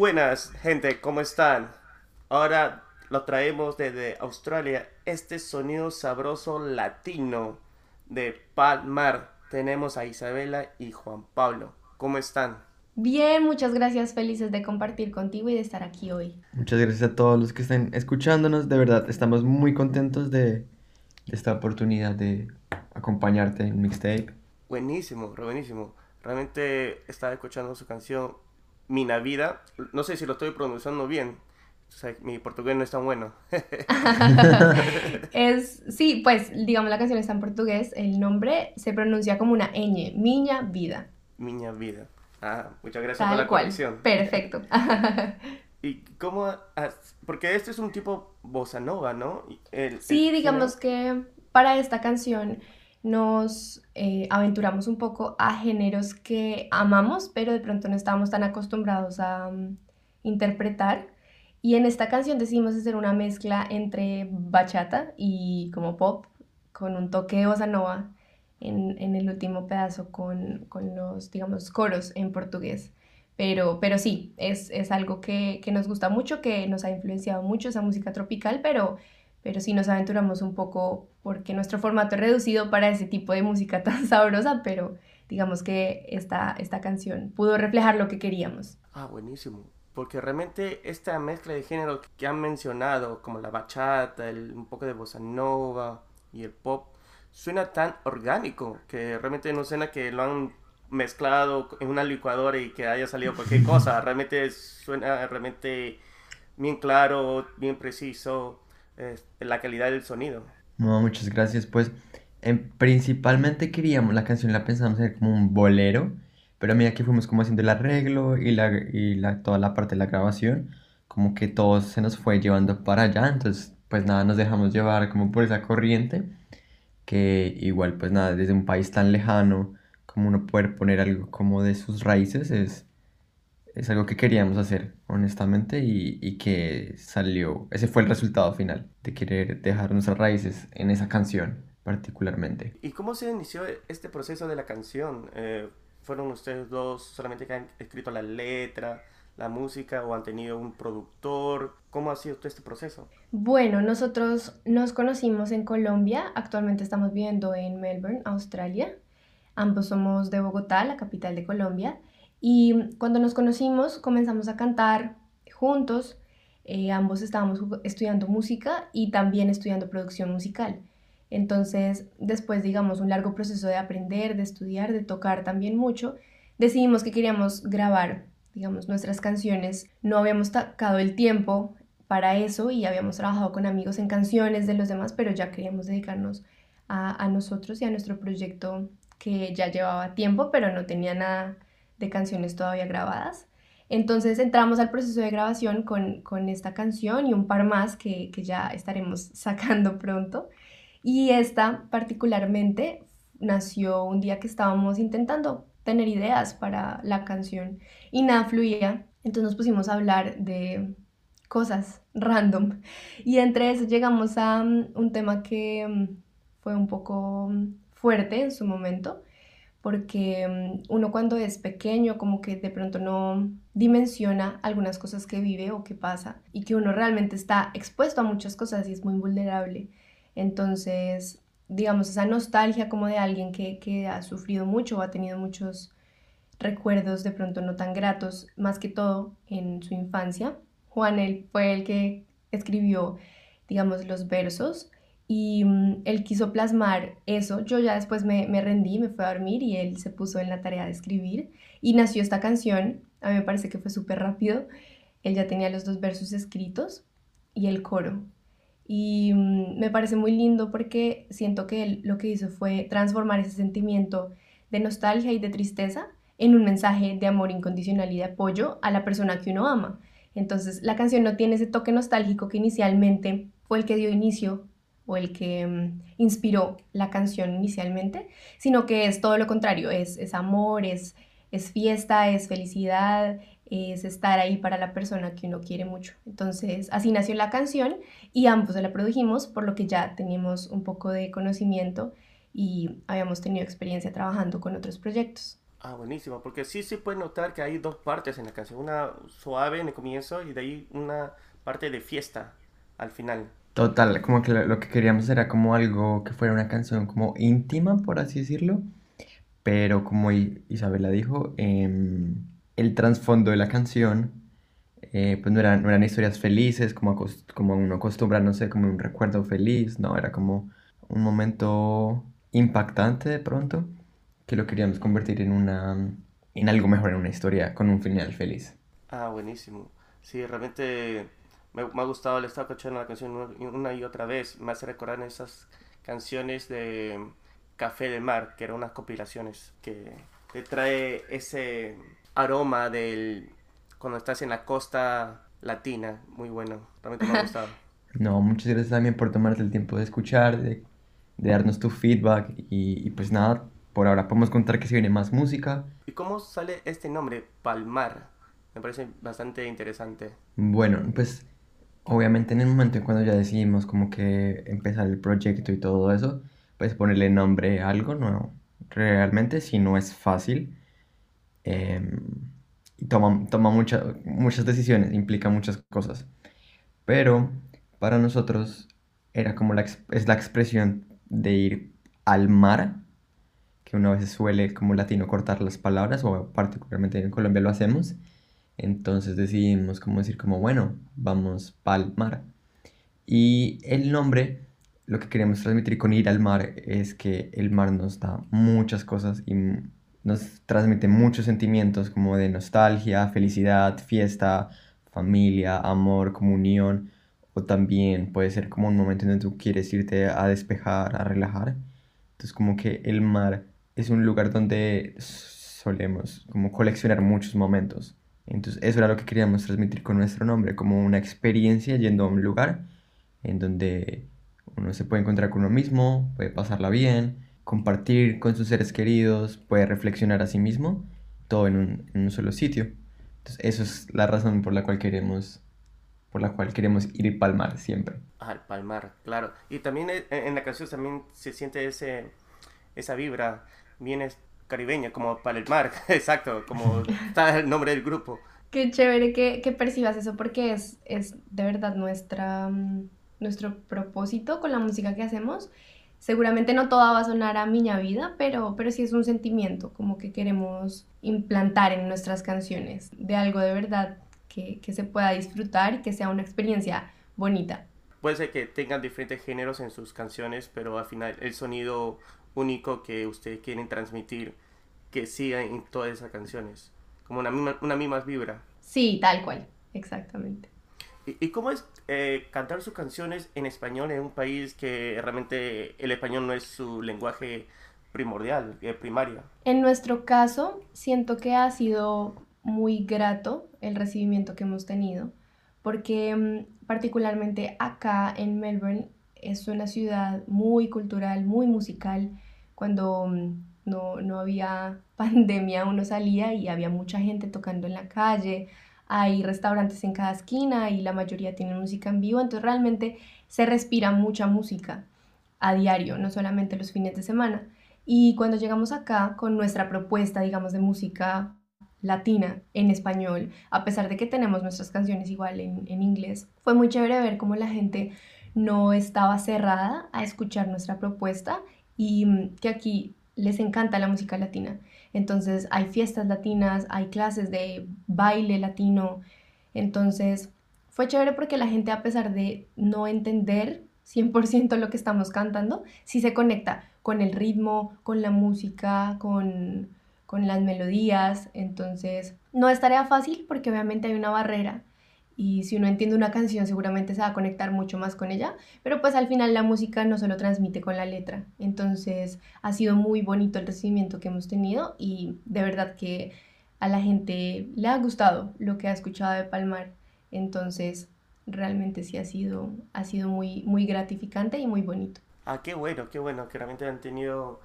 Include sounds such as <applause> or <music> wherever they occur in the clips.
buenas, gente, ¿cómo están? Ahora lo traemos desde Australia, este sonido sabroso latino de Palmar. Tenemos a Isabela y Juan Pablo. ¿Cómo están? Bien, muchas gracias, felices de compartir contigo y de estar aquí hoy. Muchas gracias a todos los que estén escuchándonos, de verdad, estamos muy contentos de, esta oportunidad de acompañarte en Mixtape. Buenísimo, buenísimo. Realmente estaba escuchando su canción Mina Vida. No sé si lo estoy pronunciando bien. mi portugués no es tan bueno. <laughs> es, sí, pues digamos la canción está en portugués. El nombre se pronuncia como una ñ, Miña Vida. Miña Vida. Ah, muchas gracias por la cual. Perfecto. <laughs> ¿Y cómo? Porque este es un tipo bossa nova, ¿no? sí, digamos que para esta canción nos eh, aventuramos un poco a géneros que amamos, pero de pronto no estábamos tan acostumbrados a mm, interpretar. Y en esta canción decidimos hacer una mezcla entre bachata y como pop, con un toque de bossa nova en, el último pedazo con, los, digamos, coros en portugués. Pero, pero sí, es, algo que, que, nos gusta mucho, que nos ha influenciado mucho esa música tropical, pero pero sí nos aventuramos un poco porque nuestro formato es reducido para ese tipo de música <laughs> tan sabrosa, pero digamos que esta, esta canción pudo reflejar lo que queríamos. Ah, buenísimo. Porque realmente esta mezcla de género que han mencionado, como la bachata, el, un poco de bossa nova y el pop, suena tan orgánico que realmente no suena que lo han mezclado en una licuadora y que haya salido cualquier cosa. <laughs> Realmente suena realmente bien claro, bien preciso la calidad del sonido. No, muchas gracias. Pues principalmente queríamos, la canción la pensamos hacer como un bolero, pero a medida que fuimos como haciendo el arreglo y, la, y la, toda la parte de la grabación, como que todo se nos fue llevando para allá, entonces pues nada, nos dejamos llevar como por esa corriente, que igual pues nada, desde un país tan lejano, como uno poder poner algo como de sus raíces es, es algo que queríamos hacer, honestamente, y, y, que salió, ese fue el resultado final, de querer dejar nuestras raíces en esa canción particularmente. ¿Y cómo se inició este proceso de la canción? Eh, ¿Fueron ustedes dos solamente que han escrito la letra, la música o han tenido un productor? ¿Cómo ha sido todo este proceso? Bueno, nosotros nos conocimos en Colombia, actualmente estamos viviendo en Melbourne, Australia. Ambos somos de Bogotá, la capital de Colombia. Y cuando nos conocimos comenzamos a cantar juntos, eh, ambos estábamos estudiando música y también estudiando producción musical. Entonces, después, digamos, un largo proceso de aprender, de estudiar, de tocar también mucho, decidimos que queríamos grabar, digamos, nuestras canciones. No habíamos sacado el tiempo para eso y habíamos trabajado con amigos en canciones de los demás, pero ya queríamos dedicarnos a, a nosotros y a nuestro proyecto que ya llevaba tiempo, pero no tenía nada de canciones todavía grabadas. Entonces entramos al proceso de grabación con, esta canción y un par más que, ya estaremos <laughs> sacando pronto. Y esta particularmente nació un día que estábamos intentando tener ideas para la canción y nada fluía. Entonces nos pusimos a hablar de cosas random y entre eso llegamos a mm, un tema que mm, fue un poco mm, fuerte en su momento porque mm, uno cuando es pequeño como que de pronto no dimensiona algunas cosas que vive o que pasa y que uno realmente está expuesto a muchas cosas y es muy vulnerable. Entonces, digamos, esa nostalgia como de alguien que, que ha sufrido mucho o ha tenido muchos recuerdos de pronto no tan gratos, más que todo en su infancia. Juan, él fue el que escribió, digamos, los versos y mm, él quiso plasmar eso. Yo ya después me, rendí, me fui a dormir y él se puso en la tarea de escribir y nació esta canción. A mí me parece que fue súper rápido. Él ya tenía los dos versos escritos y el coro. Y mm, me parece muy lindo porque siento que él lo que hizo fue transformar ese sentimiento de nostalgia y de tristeza en un mensaje de amor incondicional y de apoyo a la persona que uno ama. Entonces la canción no tiene ese toque nostálgico que inicialmente fue el que dio inicio o el que mm, inspiró la canción inicialmente, sino que es todo lo contrario, es, es amor, es, es fiesta, es felicidad, es estar ahí para la persona que uno quiere mucho. Entonces, así nació la canción y ambos la produjimos, por lo que ya teníamos un poco de conocimiento y habíamos tenido experiencia trabajando con otros proyectos. Ah, buenísimo, porque sí se puede notar que hay dos partes en la canción, una suave en el comienzo y de ahí una parte de fiesta al final. Total, como que lo, que queríamos era como algo que fuera una canción como íntima, por así decirlo, pero como Isabela dijo, em, el trasfondo de la canción, eh, pues no eran, no eran historias felices, como, como uno acostumbra, no sé, como un recuerdo feliz, no, era como un momento impactante de pronto, que lo queríamos convertir en una, en algo mejor, en una historia con un final feliz. Ah, buenísimo. Sí, realmente me, me ha gustado, le estaba escuchando la canción una y otra vez. Me hace recordar esas canciones de Café del Mar, que eran unas compilaciones que te trae ese aroma del cuando estás en la costa latina. Muy bueno, realmente me ha gustado. <laughs> No, muchas gracias también por tomarte el tiempo de escuchar, de, de darnos tu feedback y, y pues nada, por ahora podemos contar que se viene más música. ¿Y cómo sale este nombre, Palmar? Me parece bastante interesante. Bueno, pues obviamente en el momento en cuando ya decidimos como que empezar el proyecto y todo eso, pues ponerle nombre a algo, no, realmente si no es fácil em, toma, toma mucha- muchas decisiones, implica muchas cosas. Pero para nosotros era como la, es la expresión de ir al mar, que una vez suele como latino cortar las palabras, o particularmente en Colombia lo hacemos. Entonces decidimos como decir como, bueno, vamos pa'l mar. Y el nombre, lo que queremos transmitir con ir al mar es que el mar nos da muchas cosas y nos transmite muchos sentimientos como de nostalgia, felicidad, fiesta, familia, amor, comunión, o también puede ser como un momento en donde tú quieres irte a despejar, a relajar. Entonces como que el mar es un lugar donde solemos como coleccionar muchos momentos. Entonces eso era lo que queríamos transmitir con nuestro nombre, como una experiencia yendo a un lugar en donde uno se puede encontrar con uno mismo, puede pasarla bien, compartir con sus seres queridos, puede reflexionar a sí mismo, todo en un, solo sitio. Entonces eso es la razón por la cual queremos, por la cual queremos ir y palmar siempre. Al Palmar, claro. Y también e- en la canción también se siente ese, esa vibra bien caribeña, como para el mar, <laughs> exacto, como está el nombre del grupo. Qué chévere que, que percibas eso porque es, es de verdad nuestra, mm, nuestro propósito con la música que hacemos. Seguramente no toda va a sonar a Miña Vida, pero, pero sí es un sentimiento como que queremos implantar en nuestras canciones de algo de verdad que, que se pueda disfrutar y que sea una experiencia bonita. Puede ser que tengan diferentes géneros en sus canciones, pero al final el sonido único que ustedes quieren transmitir que siga en todas esas canciones, como una misma, una misma vibra. Sí, tal cual, exactamente. ¿Y, y cómo es eh, cantar sus canciones en español en un país que realmente el español no es su lenguaje primordial, eh, primario? En nuestro caso, siento que ha sido muy grato el recibimiento que hemos tenido, porque mm, particularmente acá en Melbourne es una ciudad muy cultural, muy musical. Cuando mm, no, no había <laughs> pandemia, uno salía y había mucha gente tocando en la calle, hay restaurantes en cada esquina y la mayoría tienen música en vivo, entonces realmente se respira mucha música a diario, no solamente los fines de semana. Y cuando llegamos acá con nuestra propuesta, digamos, de música latina en español, a pesar de que tenemos nuestras canciones igual en, en inglés, fue muy chévere ver cómo la gente no estaba cerrada a escuchar nuestra propuesta y mm, que aquí les encanta la música latina. Entonces hay fiestas latinas, hay clases de baile latino. Entonces fue chévere porque la gente a pesar de no entender 100% lo que estamos cantando, sí se conecta con el ritmo, con la música, con, con las melodías. Entonces no es tarea fácil porque obviamente hay una barrera y si uno entiende una canción seguramente se va a conectar mucho más con ella, pero pues al final la música no solo transmite con la letra, entonces ha sido muy bonito el recibimiento que hemos tenido y de verdad que a la gente le ha gustado lo que ha escuchado de Palmar, entonces realmente sí ha sido, ha sido muy, muy gratificante y muy bonito. Ah, qué bueno, qué bueno, que realmente han tenido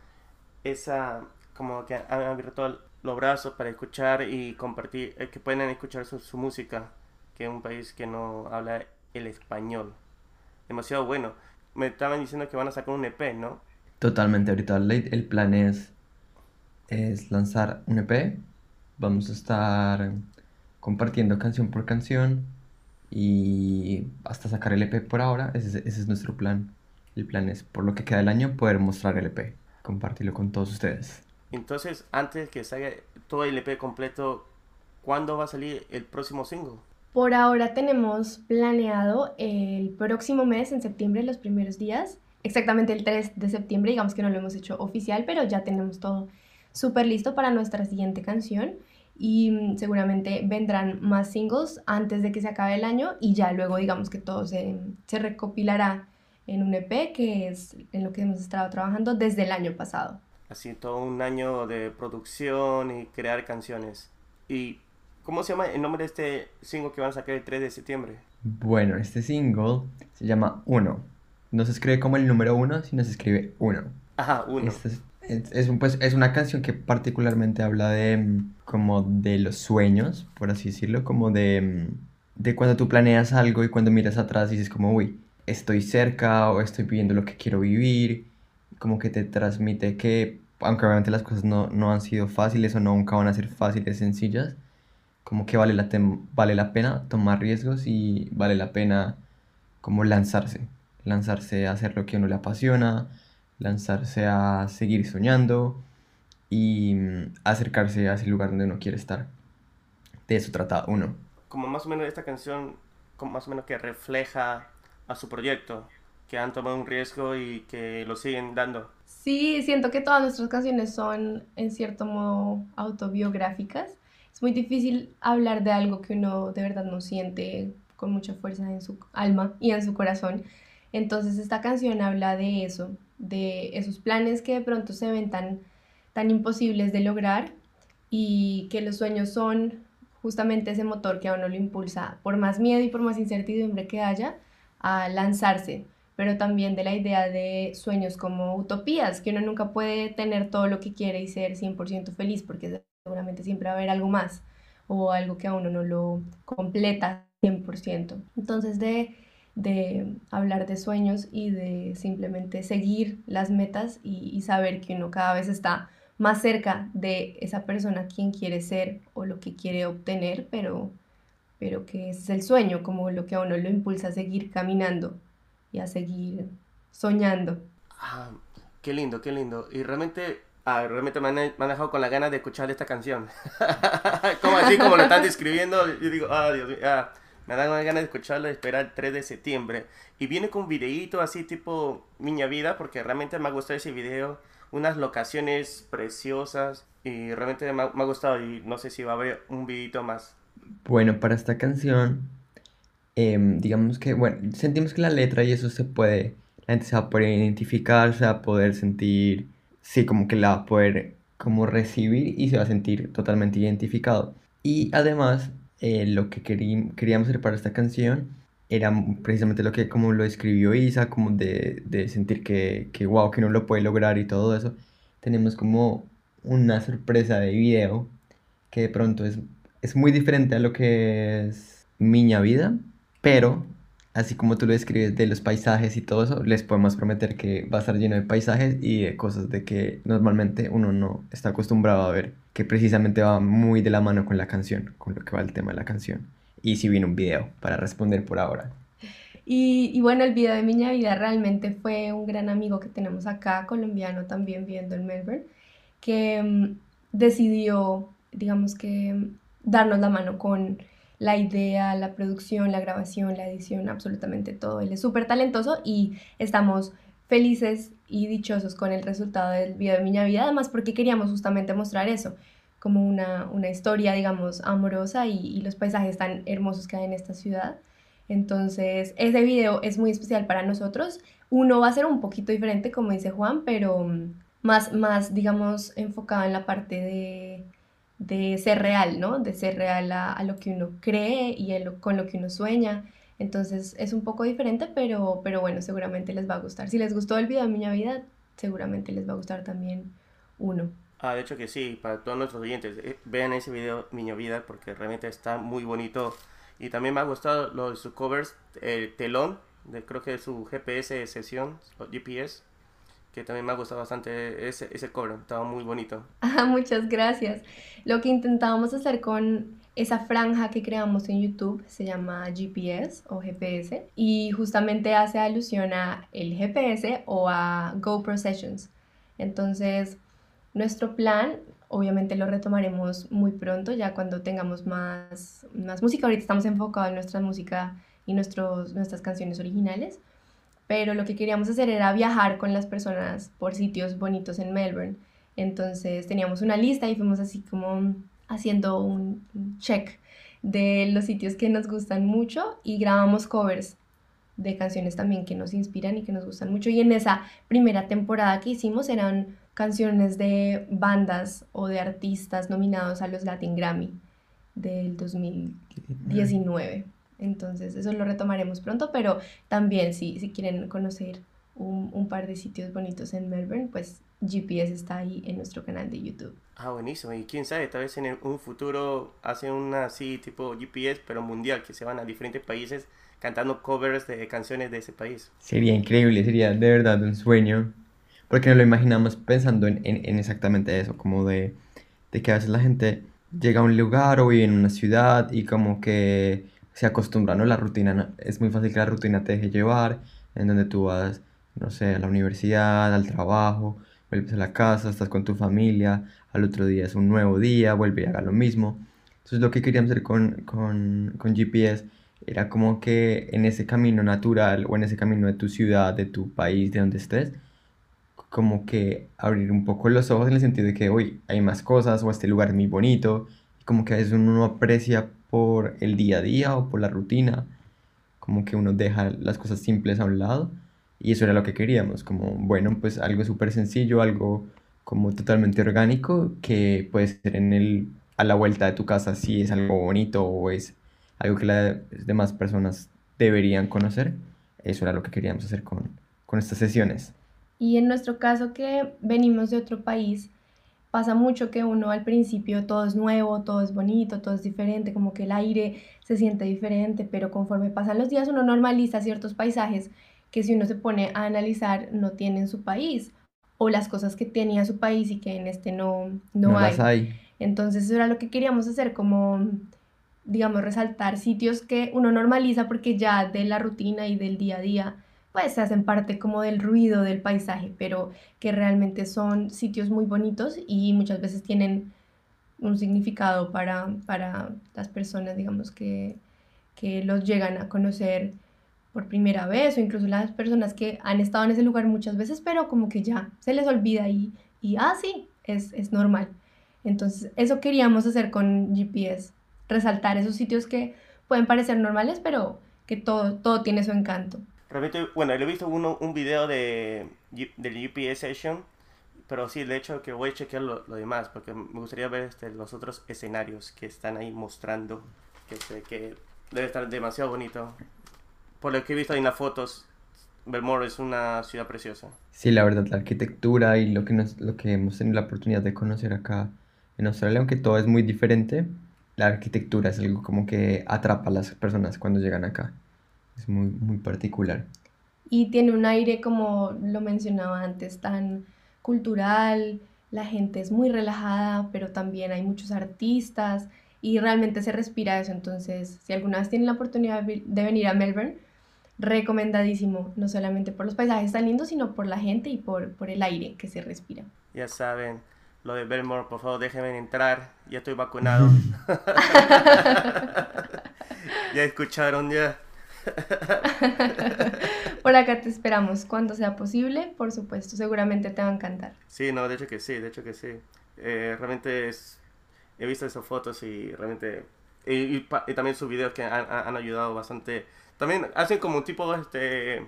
esa, como que han abierto los brazos para escuchar y compartir, eh, que puedan escuchar su, su música, que es un país que no habla el español. Demasiado bueno. Me estaban diciendo que van a sacar un EP, ¿no? Totalmente, ahorita el, plan es es lanzar un EP. Vamos a estar compartiendo canción por canción y hasta sacar el EP por ahora. Ese, ese es nuestro plan. El plan es, por lo que queda del año, poder mostrar el EP, compartirlo con todos ustedes. Entonces, antes que salga todo el EP completo, ¿cuándo va a salir el próximo single? Por ahora tenemos planeado el próximo mes, en septiembre, los primeros días, exactamente el 3 de septiembre, digamos que no lo hemos hecho oficial, pero ya tenemos todo súper listo para nuestra siguiente canción y mm, seguramente vendrán más singles antes de que se acabe el año y ya luego digamos que todo se, se recopilará en un EP que es en lo que hemos estado trabajando desde el año pasado. Así todo un año de producción y crear canciones. ¿Y cómo se llama el nombre de este single que van a sacar el 3 de septiembre? Bueno, este single se llama Uno. No se escribe como el número uno, sino se escribe Uno. Ajá, Uno. Este es, es, es pues, es una canción que particularmente habla de mm, como de los sueños, por así decirlo, como de, mm, de cuando tú planeas algo y cuando miras atrás dices como, uy, estoy cerca o estoy viviendo lo que quiero vivir, como que te transmite que, aunque obviamente las cosas no, no han sido fáciles o no nunca van a ser fáciles, sencillas, como que vale la, tem- vale la pena tomar riesgos y vale la pena como lanzarse, lanzarse a hacer lo que a uno le apasiona, lanzarse a seguir soñando y mm, acercarse a ese lugar donde uno quiere estar. De eso trata uno. Como más o menos esta canción, como más o menos que refleja a su proyecto, que han tomado un riesgo y que lo siguen dando. Sí, siento que todas nuestras canciones son en cierto modo autobiográficas. Es muy difícil hablar de algo que uno de verdad no siente con mucha fuerza en su alma y en su corazón. Entonces esta canción habla de eso, de esos planes que de pronto se ven tan, tan imposibles de lograr y que los sueños son justamente ese motor que a uno lo impulsa, por más miedo y por más incertidumbre que haya, a lanzarse pero también de la idea de sueños como utopías, que uno nunca puede tener todo lo que quiere y ser 100% feliz, porque seguramente siempre va a haber algo más o algo que a uno no lo completa 100%. Entonces de, de hablar de sueños y de simplemente seguir las metas y, y saber que uno cada vez está más cerca de esa persona quien quiere ser o lo que quiere obtener, pero, pero que es el sueño, como lo que a uno lo impulsa a seguir caminando y a seguir soñando. Ah, qué lindo, qué lindo. Y realmente, ah, realmente me han, me han dejado con la ganas de escuchar esta canción. <laughs> como así, como lo están describiendo, yo digo, ah, Dios mío, ah, me dan ganas de escucharlo y esperar el 3 de septiembre. Y viene con un videíto así tipo Miña Vida, porque realmente me ha gustado ese video. Unas locaciones preciosas y realmente me ha, me ha gustado y no sé si va a haber un videito más. Bueno, para esta canción, em, digamos que, bueno, sentimos que la letra y eso se puede, la gente se va a poder identificar, se va a poder sentir, sí, como que la va a poder como recibir y se va a sentir totalmente identificado. Y además, eh, lo que querí- queríamos hacer para esta canción era precisamente lo que como lo escribió Isa, como de, de sentir que, que wow, que uno lo puede lograr y todo eso. Tenemos como una sorpresa de video que de pronto es, es muy diferente a lo que es Miña Vida, pero así como tú lo describes de los paisajes y todo eso, les podemos prometer que va a estar lleno de paisajes y de cosas de que normalmente uno no está acostumbrado a ver, que precisamente va muy de la mano con la canción, con lo que va el tema de la canción. Y si viene un video para responder por ahora. Y, bueno, el video de Miña Vida realmente fue un gran amigo que tenemos acá, colombiano también viviendo en Melbourne, que mm, decidió, digamos que, darnos la mano con la idea, la producción, la grabación, la edición, absolutamente todo. Él es súper talentoso y estamos felices y dichosos con el resultado del video de Miña Vida, además porque queríamos justamente mostrar eso, como una, una historia, digamos, amorosa y, y los paisajes tan hermosos que hay en esta ciudad. Entonces, ese video es muy especial para nosotros. Uno va a ser un poquito diferente, como dice Juan, pero más, más digamos, enfocado en la parte de, de ser real, ¿no? De ser real a, lo que uno cree y a lo- con lo que uno sueña. Entonces, es un poco diferente, pero, pero bueno, seguramente les va a gustar. Si les gustó el video de Miña Vida, seguramente les va a gustar también uno. Ah, de hecho que sí, para todos nuestros oyentes, eh, vean ese video Miño Vida porque realmente está muy bonito. Y también me ha gustado lo de sus covers, el telón, de, creo que de su GPS de sesión, GPS, que también me ha gustado bastante ese, ese cover, estaba muy bonito. <laughs> Ah, muchas gracias. Lo que intentábamos hacer con esa franja que creamos en YouTube se llama GPS o GPS y justamente hace alusión a el GPS o a GoPro Sessions. Entonces, nuestro plan obviamente lo retomaremos muy pronto, ya cuando tengamos más, más música. Ahorita estamos enfocados en nuestra música y nuestros, nuestras canciones originales, pero lo que queríamos hacer era viajar con las personas por sitios bonitos en Melbourne. Entonces teníamos una lista y fuimos así como haciendo un check de los sitios que nos gustan mucho y grabamos covers de canciones también que nos inspiran y que nos gustan mucho. Y en esa primera temporada que hicimos eran canciones de bandas o de artistas nominados a los Latin Grammy del 2019. Entonces, eso lo retomaremos pronto, pero también si, si quieren conocer un, un, par de sitios bonitos en Melbourne, pues GPS está ahí en nuestro canal de YouTube. Ah, buenísimo. Y quién sabe, tal vez en un futuro hacen una así tipo GPS, pero mundial, que se van a diferentes países cantando covers de canciones de ese país. Sería increíble, sería de verdad un sueño. Porque nos lo imaginamos pensando en, en, exactamente eso, como de, de que a veces la gente llega a un lugar o vive en una ciudad y como que se acostumbra, ¿no? La rutina, es muy fácil que la rutina te deje llevar, en donde tú vas, no sé, a la universidad, al trabajo, vuelves a la casa, estás con tu familia, al otro día es un nuevo día, vuelve y haga lo mismo. Entonces lo que queríamos hacer con, con, con GPS era como que en ese camino natural o en ese camino de tu ciudad, de tu país, de donde estés, como que abrir un poco los ojos en el sentido de que hoy hay más cosas o este lugar es muy bonito, y como que a veces uno aprecia el día a día o por la rutina, como que uno deja las cosas simples a un lado y eso era lo que queríamos, como bueno, pues algo súper sencillo, algo como totalmente orgánico que puede ser en el a la vuelta de tu casa si es algo bonito o es algo que las demás personas deberían conocer. Eso era lo que queríamos hacer con, con estas sesiones. Y en nuestro caso que venimos de otro país, pasa mucho que uno al principio todo es nuevo, todo es bonito, todo es diferente, como que el aire se siente diferente, pero conforme pasan los días uno normaliza ciertos paisajes que si uno se pone a analizar no tiene en su país o las cosas que tenía su país y que en este no, no, hay. hay. Entonces eso era lo que queríamos hacer, como digamos resaltar sitios que uno normaliza porque ya de la rutina y del día a día pues se hacen parte como del ruido del paisaje, pero que realmente son sitios muy bonitos y muchas veces tienen un significado para, para las personas, digamos, que, que los llegan a conocer por primera vez o incluso las personas que han estado en ese lugar muchas veces, pero como que ya se les olvida y, y ah, sí, es, es normal. Entonces, eso queríamos hacer con GPS, resaltar esos sitios que pueden parecer normales, pero que todo, todo tiene su encanto. Realmente, bueno, he visto uno, un video de, del UPS Session, pero sí, de hecho que voy a chequear lo, demás, porque me gustaría ver este, los otros escenarios que están ahí mostrando, que, sé que debe estar demasiado bonito. Por lo que he visto en las fotos, Belmore es una ciudad preciosa. Sí, la verdad, la arquitectura y lo que, nos, lo que hemos tenido la oportunidad de conocer acá en Australia, aunque todo es muy diferente, la arquitectura es algo como que atrapa a las personas cuando llegan acá. Es muy, muy particular. Y tiene un aire, como lo mencionaba antes, tan cultural, la gente es muy relajada, pero también hay muchos artistas y realmente se respira eso. Entonces, si alguna vez tienen la oportunidad de venir a Melbourne, recomendadísimo, no solamente por los paisajes tan lindos, sino por la gente y por, por el aire que se respira. Ya saben, lo de Belmore, por favor déjenme entrar, ya estoy vacunado. <laughs> <laughs> ya escucharon, ya. <laughs> Por acá te esperamos cuando sea posible, por supuesto, seguramente te va a encantar. Sí, no, de hecho que sí, de hecho que sí. Eh, realmente es, he visto esas fotos y realmente... Y, también sus videos que han, han, ayudado bastante. También hacen como un tipo. Este,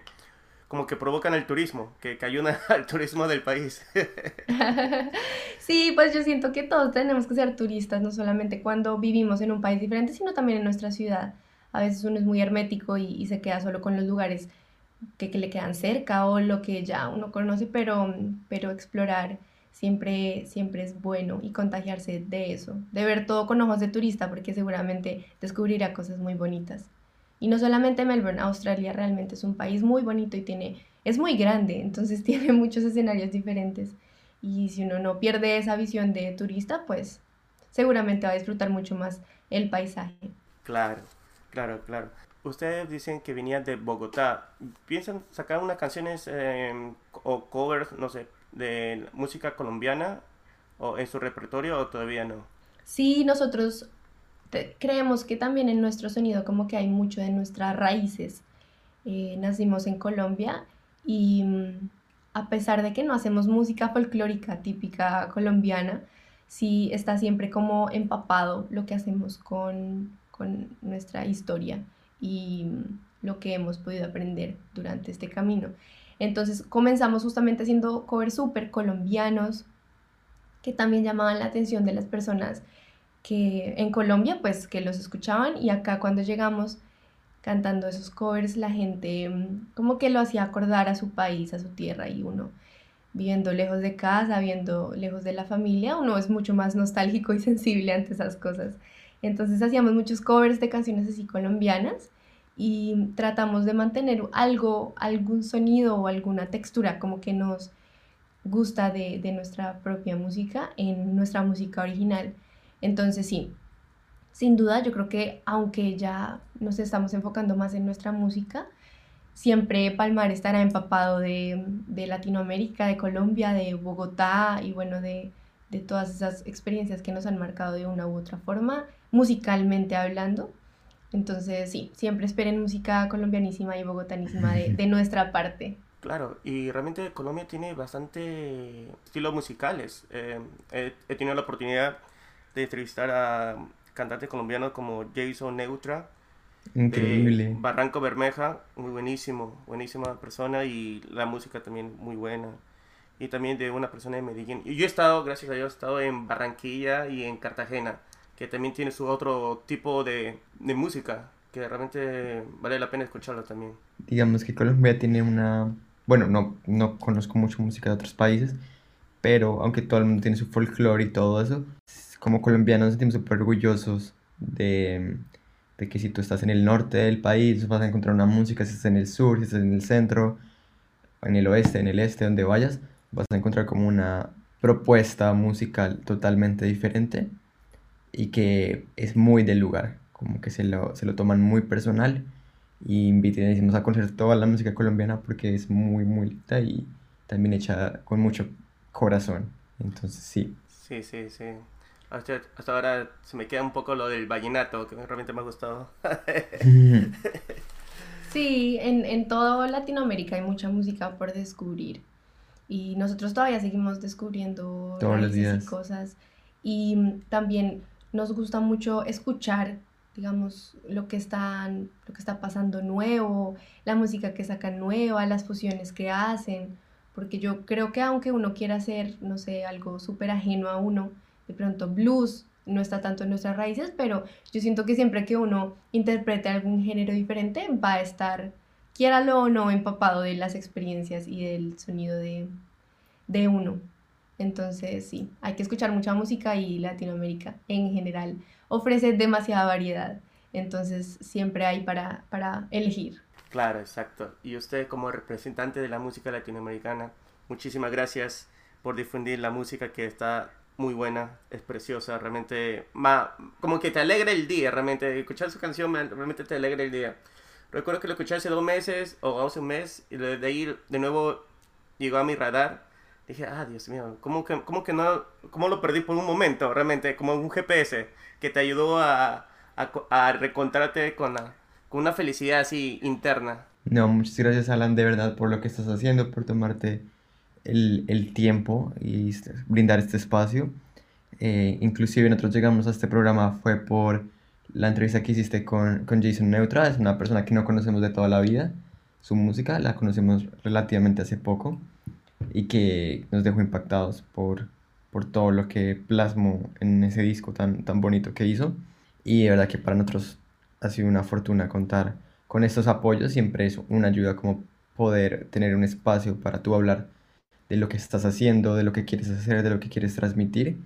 como que provocan el turismo, que, que ayudan <laughs> al turismo del país. <laughs> sí, pues yo siento que todos tenemos que ser turistas, no solamente cuando vivimos en un país diferente, sino también en nuestra ciudad a veces uno es muy hermético y, se queda solo con los lugares que, le quedan cerca o lo que ya uno conoce, pero, pero explorar siempre, siempre es bueno y contagiarse de eso, de ver todo con ojos de turista, porque seguramente descubrirá cosas muy bonitas. Y no solamente Melbourne, Australia realmente es un país muy bonito y tiene es muy grande, entonces <laughs> tiene muchos escenarios diferentes. Y si uno no pierde esa visión de turista, pues seguramente va a disfrutar mucho más el paisaje. Claro, claro, claro. Ustedes dicen que venían de Bogotá. ¿Piensan sacar unas canciones em, o covers, no sé, de música colombiana o en su repertorio o todavía no? Sí, nosotros creemos que también en nuestro sonido como que hay mucho de nuestras raíces. Eh, nacimos en Colombia y mm, a pesar de que no hacemos música folclórica típica colombiana, sí está siempre como empapado lo que hacemos con, con nuestra historia y mm, lo que hemos podido aprender durante este camino. Entonces comenzamos justamente haciendo covers súper colombianos que también llamaban la atención de las personas que en Colombia pues que los escuchaban y acá cuando llegamos cantando esos covers la gente mm, como que lo hacía acordar a su país, a su tierra y uno viviendo lejos de casa, viendo lejos de la familia, uno es mucho más nostálgico y <laughs> sensible ante esas cosas. Entonces hacíamos muchos covers de canciones así colombianas y tratamos de mantener algo, algún sonido o alguna textura como que nos gusta de, de nuestra propia música en nuestra música original. Entonces sí, sin duda yo creo que aunque ya nos estamos enfocando más en nuestra música, siempre Palmar estará empapado de, de Latinoamérica, de Colombia, de Bogotá y bueno, de, de todas esas experiencias que nos han marcado de una u otra forma, musicalmente hablando. Entonces, sí, siempre esperen música colombianísima y bogotanísima de, de, <laughs> nuestra parte. Claro, y realmente Colombia tiene bastante estilos musicales. Eh, he, he, tenido la oportunidad de entrevistar a cantantes colombianos como Jason Neutra, Increíble. Barranco Bermeja, muy buenísimo, buenísima persona y la música también muy buena. Y también de una persona de Medellín. Y yo he estado, gracias a Dios, he estado en Barranquilla y en Cartagena que también tiene su otro tipo de, de música, que realmente vale la pena escucharlo también. Digamos que Colombia tiene una... Bueno, no, no conozco mucho música de otros países, pero aunque todo el mundo tiene su folclore y todo eso, como colombianos nos sentimos súper orgullosos de, de, que si tú estás en el norte del país vas a encontrar una música, si estás en el sur, si estás en el centro, en el oeste, en el este, donde vayas, vas a encontrar como una propuesta musical totalmente diferente y que es muy del lugar, como que se lo, se lo toman muy personal y inviten a conocer toda la música colombiana porque es muy, muy linda y también hecha con mucho corazón. Entonces, sí. Sí, sí, sí. Hasta, hasta ahora se me queda un poco lo del vallenato, que realmente me ha gustado. <laughs> sí, en, en toda Latinoamérica hay mucha música por descubrir. Y nosotros todavía seguimos descubriendo Todos los días. y cosas. Y también nos gusta mucho escuchar, digamos, lo que, están, lo que está pasando nuevo, la música que sacan nueva, las fusiones que hacen, porque yo creo que aunque uno quiera hacer, no sé, algo súper ajeno a uno, de pronto blues no está tanto en nuestras raíces, pero yo siento que siempre que uno interprete algún género diferente va a estar, quiéralo o no, empapado de las experiencias y del sonido de, de uno. Entonces, sí, hay que escuchar mucha música y Latinoamérica en general ofrece demasiada variedad. Entonces, siempre hay para, para elegir. Claro, exacto. Y usted como representante de la música latinoamericana, muchísimas gracias por difundir la música que está muy buena, es preciosa, realmente, ma, como que te alegra el día, realmente, escuchar su canción realmente te alegra el día. Recuerdo que lo escuché hace dos meses o hace un mes y de ahí de nuevo llegó a mi radar dije, ah, Dios mío, ¿cómo que, cómo que no, cómo lo perdí por un momento, realmente, como un GPS que te ayudó a, a, a reencontrarte con, con una felicidad así interna? No, muchas gracias Alan, de verdad, por lo que estás haciendo, por tomarte el, el tiempo y este, brindar este espacio. Eh, inclusive nosotros llegamos a este programa fue por la entrevista que hiciste con, con Jason Neutra, es una persona que no conocemos de toda la vida, su música la conocemos relativamente hace poco y que nos dejó impactados por, por todo lo que plasmó en ese disco tan, tan bonito que hizo. Y de verdad que para nosotros ha sido una fortuna contar con estos apoyos, siempre es una ayuda como poder tener un espacio para tú hablar de lo que estás haciendo, de lo que quieres hacer, de lo que quieres transmitir.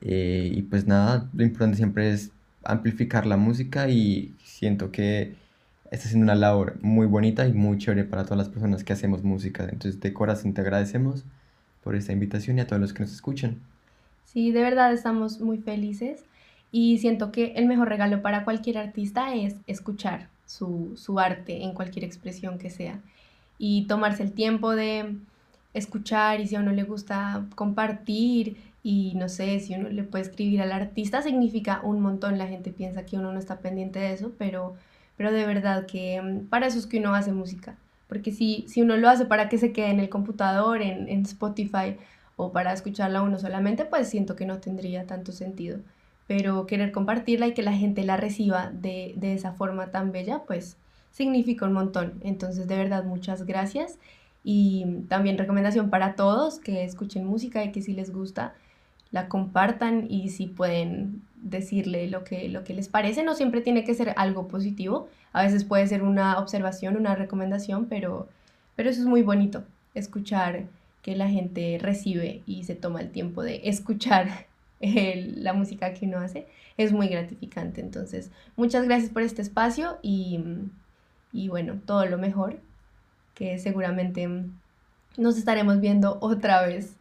Eh, y pues nada, lo importante siempre es amplificar la música y siento que está haciendo una labor muy bonita y muy chévere para todas las personas que hacemos música. Entonces, de corazón te agradecemos por esta invitación y a todos los que nos escuchan. Sí, de verdad estamos muy felices y siento que el mejor regalo para cualquier artista es escuchar su, su arte en cualquier expresión que sea y tomarse el tiempo de escuchar y si a uno le gusta compartir y no sé, si uno le puede escribir al artista significa un montón, la gente piensa que uno no está pendiente de eso, pero, pero de verdad que mm, para eso es que uno hace música, porque si, si uno lo hace para que se quede en el computador, en, en Spotify o para escucharla uno solamente, pues siento que no tendría tanto sentido, pero querer compartirla y que la gente la reciba de, de esa forma tan bella, pues significa un montón, entonces de verdad muchas gracias. Y también recomendación para todos que escuchen música y que si les gusta, la compartan y si pueden decirle lo que, lo que les parece. No siempre tiene que ser algo positivo, a veces puede ser una observación, una recomendación, pero, pero eso es muy bonito, escuchar que la gente recibe y se toma el tiempo de escuchar <laughs> la música que uno hace, es muy gratificante. Entonces, muchas gracias por este espacio y, y bueno, todo lo mejor, que seguramente nos estaremos viendo otra vez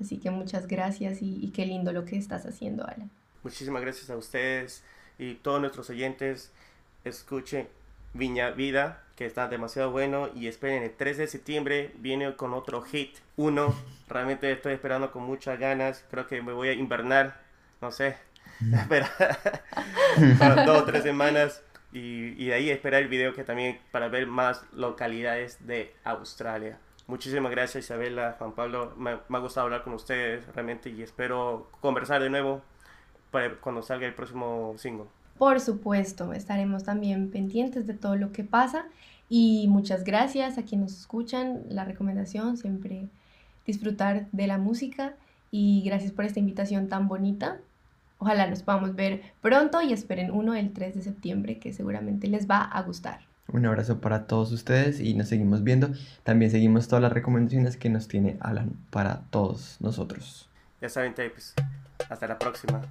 Así que muchas gracias y, qué lindo lo que estás haciendo, Alan. Muchísimas gracias a ustedes y todos nuestros oyentes. Escuchen Viña Vida, que está demasiado bueno. Y esperen, el 3 de septiembre viene con otro hit. Uno, <laughs> realmente estoy esperando con muchas ganas. Creo que me voy a invernar, no sé, <laughs> esperar <laughs> dos o tres semanas. Y, y de ahí esperar el video que también para ver más localidades de Australia. Muchísimas gracias Isabela, Juan Pablo. Me, ha gustado hablar con ustedes realmente y espero conversar de nuevo para cuando salga el próximo single. Por supuesto, estaremos también pendientes de todo lo que pasa y muchas gracias a quienes nos escuchan. La recomendación siempre disfrutar de la música y gracias por esta invitación tan bonita. Ojalá nos podamos ver pronto y esperen uno el 3 de septiembre que seguramente les va a gustar. Un abrazo para todos ustedes y nos seguimos viendo. También seguimos todas las recomendaciones que nos tiene Alan para todos nosotros. Ya saben, tapes. Hasta la próxima.